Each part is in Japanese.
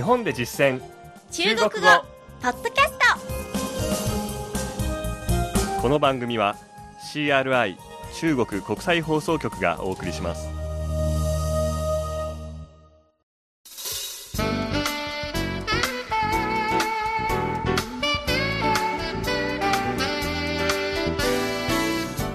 日本で実践。中国語。ポッドキャストこの番組は CRI 中国国際放送局がお送りします。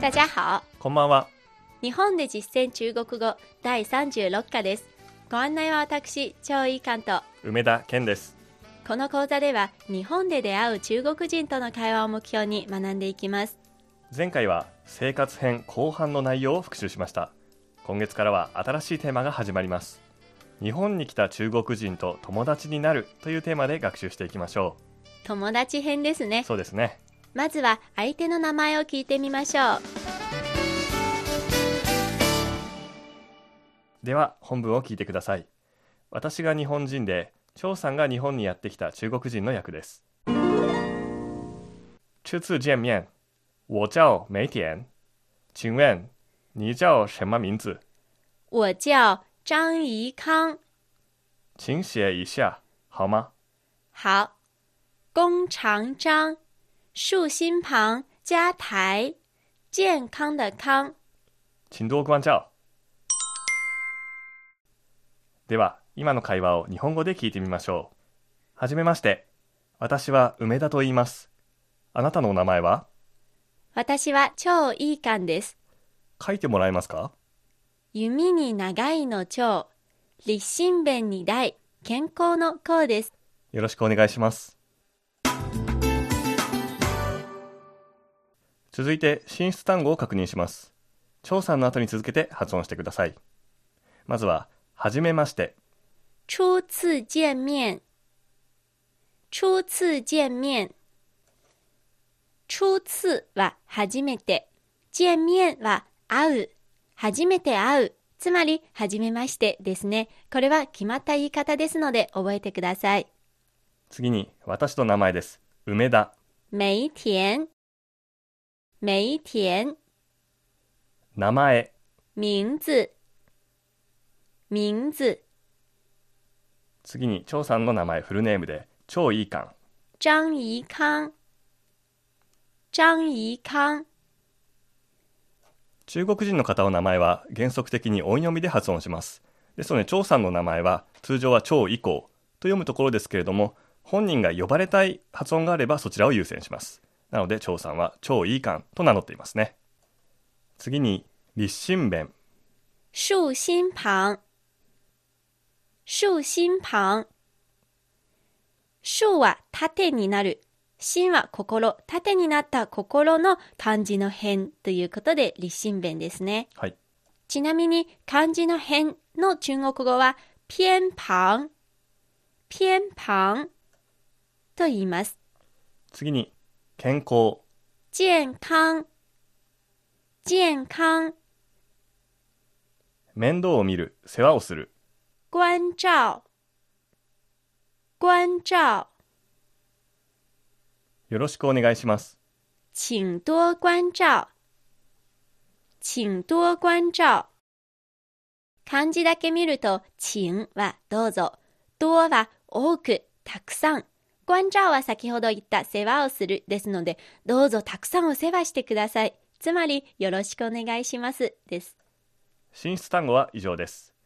大家好。こんばんは。日本で実践中国語第36課です。ご案内は私張井関と梅田健です。この講座では日本で出会う中国人との会話を目標に学んでいきます。前回は生活編後半の内容を復習しました。今月からは新しいテーマが始まります。日本に来た中国人と友達になるというテーマで学習していきましょ友達編ですね。うそうですね。まずは相手の名前を聞いてみましょう。では本文を聞いてください。私が日本人で張さんが日本にやってきた中国人の役です。初次见面。我叫梅田。请问你叫什么名字？我叫張怡康。请写一下好吗？好。弓長張豎心旁加台。健康的康。请多关照。では今の会話を日本語で聞いてみましょう。はじめまして。私は梅田と言います。あなたのお名前は？私は超いい感です。書いてもらえますか？弓に長いの長立身弁に大健康の康です。よろしくお願いします。続いて進出単語を確認します。張さんの後に続けて発音してください。まずははじめまして初次见面。初次见面。初次は初めて。見面は会う。初めて会う。つまりはじめましてですね。これは決まった言い方ですので覚えてください。次に私の名前です。梅田。梅田。梅田。名前。名字。名字次に張さんの名前フルネームで超いい感張怡康張怡康中国人の方の名前は原則的に音読みで発音します。ですので張さんの名前は通常は超以降と読むところですけれども本人が呼ばれたい発音があればそちらを優先します。なので張さんは超いい感と名乗っていますね。次に立身弁。豎心旁豎心旁。豎は縦になる。心は心縦になった心の漢字の辺ということで立身弁ですね。はい。ちなみに漢字の辺の中国語は偏旁。偏旁と言います。次に健康。健康。健康。面倒を見る。世話をする关照。关照。よろしくお願いします。请多关照。请多关照。漢字だけ見ると、請はどうぞ、多は多く、たくさん、关照は先ほど言った世話をするですので、どうぞたくさんお世話してください。つまり、よろしくお願いしますです。進出単語は以上です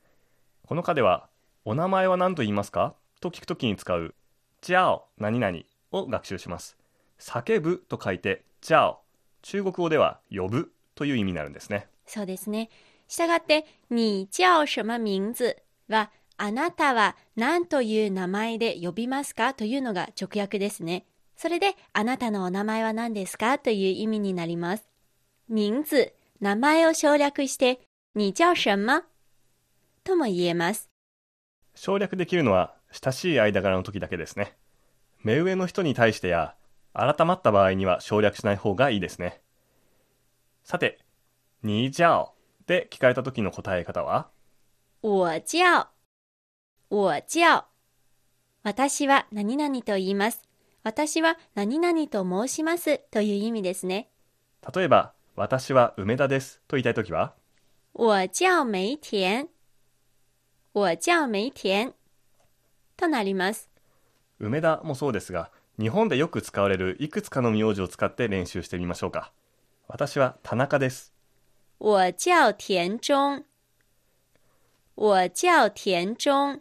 この課ではお名前は何と言いますか？と聞くときに使うジャオ何々を学習します。叫ぶと書いてジャオ。中国語では呼ぶという意味になるんですね。そうですね。したがって、你叫什么名字？は、あなたは何という名前で呼びますか？というのが直訳ですね。それで、あなたのお名前は何ですか？という意味になります。名字、名前を省略して、你叫什么？とも言えます。省略できるのは親しい間柄の時だけですね目上の人に対してや改まった場合には省略しない方がいいですねさて「にじゃお」で聞かれた時の答え方は？我叫、我叫。私は何々と言います。私は何々と申しますという意味ですね。例えば「私は梅田です」と言いたい時は？我叫梅田。我叫梅田。となります。梅田もそうですが、日本でよく使われるいくつかの名字を使って練習してみましょうか。私は田中です。我叫田中。我叫田中。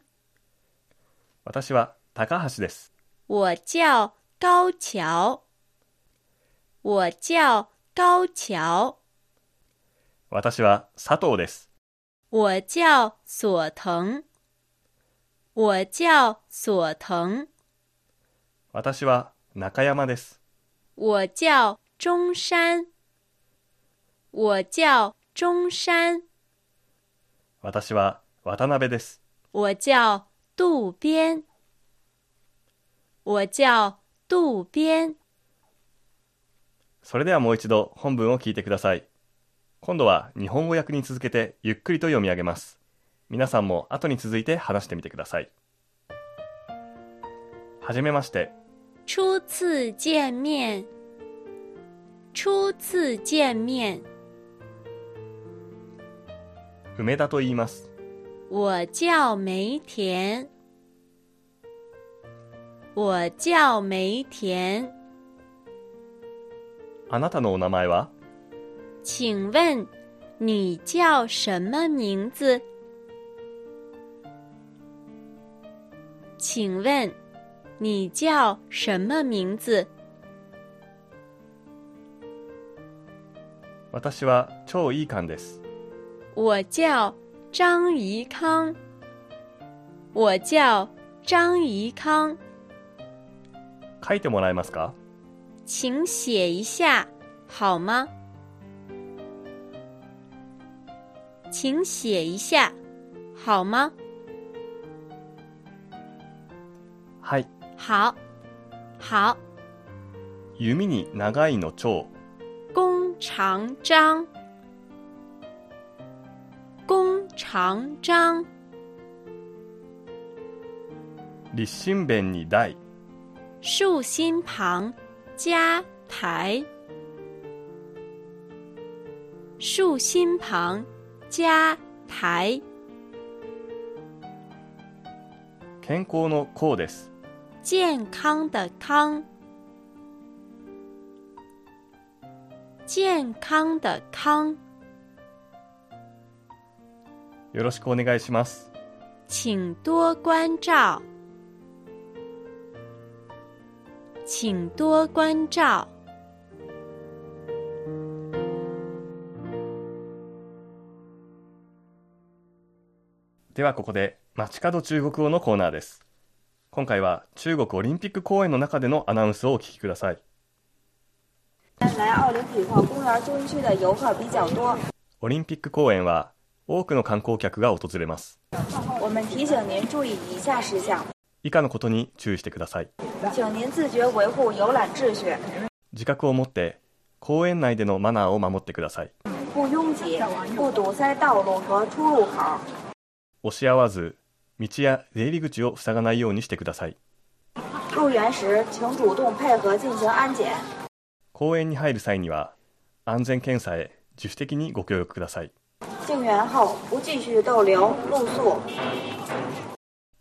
私は高橋です。我叫高橋。我叫高橋。私は佐藤です。我叫佐藤。我叫佐藤。私は中山です。我叫中山。我叫中山。私は渡辺です。我叫渡边。我叫渡边。それではもう一度本文を聞いてください。今度は日本語訳に続けてゆっくりと読み上げます。皆さんも後に続いて話してみてください。はじめまして。初次见面。初次见面。梅田と言います。我叫梅田。我叫梅田。あなたのお名前は？请问你叫什么名字？请问你叫什么名字？私は超いい感です。我叫张怡康。我叫张怡康，書いてもらえますか？请写一下好吗？请写一下好吗？はい。好，好。弓に長いの長。弓长张，弓长张。立身弁に大。竖心旁加台，竖心旁加台。健康の康です。健康的康，健康的康，よろしくお願いします。请多关照，请多关照。ではここで街角中国語のコーナーです。今回は中国オリンピック公演の中でのアナウンスをお聞きください。オリンピック公演は多くの観光客が訪れます。以下のことに注意してください。自覚を持って公園内でのマナーを守ってください。押し合わず、道や出入り口を塞がないようにしてください。入园时，请主动配合进行安检。公園に入る際には安全検査へ自主的にご協力ください。进园后不继续逗留、露宿。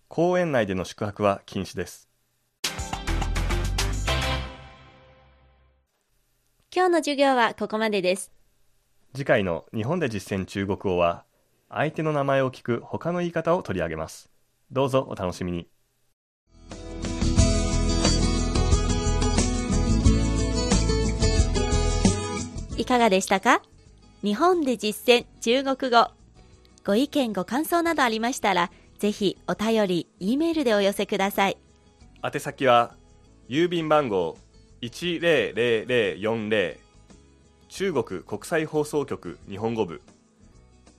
公園内での宿泊は禁止です。今日の授業はここまでです。次回の日本で実践中国語は相手の名前を聞く他の言い方を取り上げます。どうぞお楽しみに。いかがでしたか？日本で実践中国語。ご意見ご感想などありましたら、ぜひお便り、E メールでお寄せください。宛先は郵便番号10040中国国際放送局日本語部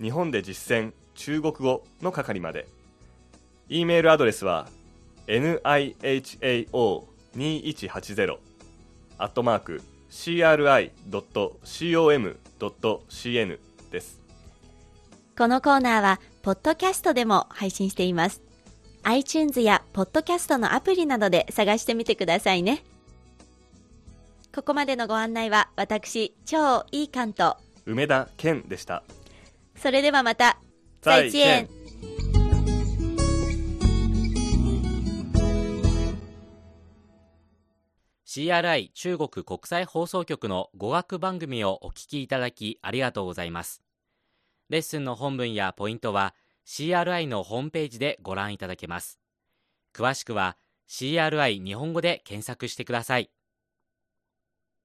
日本で実践中国語の係まで E メールアドレスは nihao2180 アットマーク cri.com.cn ですこのコーナーは、ポッドキャストでも配信しています。iTunes やポッドキャストのアプリなどで探してみてくださいね。ここまでのご案内は、私、超いい関東。梅田健でしたそれではまた。再见。CRI 中国国際放送局の語学番組をお聞きいただきありがとうございます。レッスンの本文やポイントは CRI のホームページでご覧いただけます。詳しくは CRI 日本語で検索してください。